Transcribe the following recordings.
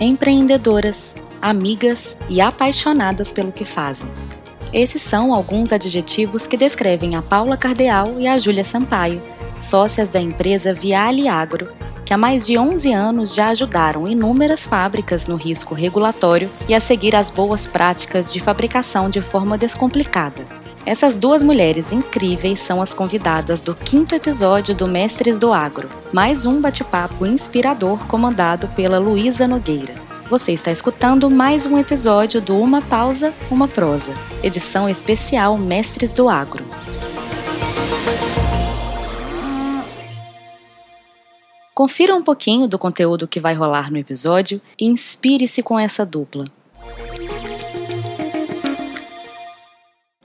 Empreendedoras, amigas e apaixonadas pelo que fazem. Esses são alguns adjetivos que descrevem a Paula Cardeal e a Júlia Sampaio, sócias da empresa Viale Agro, que há mais de 11 anos já ajudaram inúmeras fábricas no risco regulatório e a seguir as boas práticas de fabricação de forma descomplicada. Essas duas mulheres incríveis são as convidadas do quinto episódio do Mestres do Agro, mais um bate-papo inspirador comandado pela Luísa Nogueira. Você está escutando mais um episódio do Uma Pausa, Uma Prosa, edição especial Mestres do Agro. Confira um pouquinho do conteúdo que vai rolar no episódio e inspire-se com essa dupla.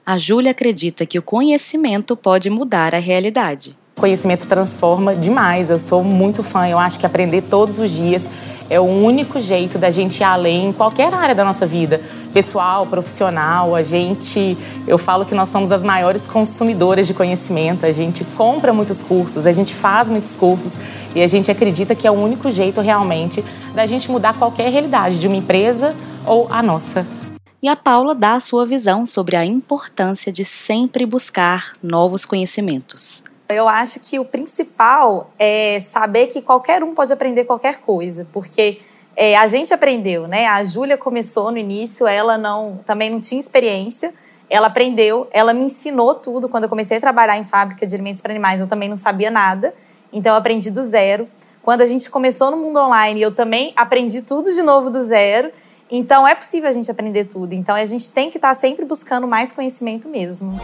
A Júlia acredita que o conhecimento pode mudar a realidade. Conhecimento transforma demais. Eu sou muito fã. Eu acho que aprender todos os dias é o único jeito da gente ir além em qualquer área da nossa vida, pessoal, profissional. A gente, eu falo que nós somos as maiores consumidoras de conhecimento. A gente compra muitos cursos, a gente faz muitos cursos e a gente acredita que é o único jeito realmente da gente mudar qualquer realidade de uma empresa ou a nossa e a Paula dá a sua visão sobre a importância de sempre buscar novos conhecimentos. Eu acho que o principal é saber que qualquer um pode aprender qualquer coisa, porque é, a gente aprendeu, né? A Júlia começou no início, ela não, também não tinha experiência, ela aprendeu, ela me ensinou tudo. Quando eu comecei a trabalhar em fábrica de alimentos para animais, eu também não sabia nada, então eu aprendi do zero. Quando a gente começou no mundo online, eu também aprendi tudo de novo do zero. Então é possível a gente aprender tudo. Então a gente tem que estar sempre buscando mais conhecimento mesmo.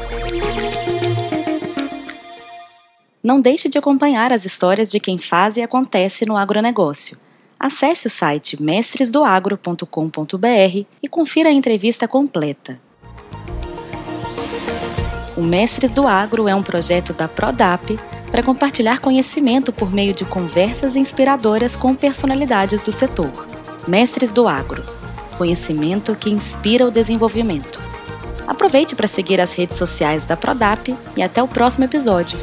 Não deixe de acompanhar as histórias de quem faz e acontece no agronegócio. Acesse o site mestresdoagro.com.br e confira a entrevista completa. O Mestres do Agro é um projeto da Prodap para compartilhar conhecimento por meio de conversas inspiradoras com personalidades do setor. Mestres do Agro conhecimento que inspira o desenvolvimento. Aproveite para seguir as redes sociais da Prodap e até o próximo episódio.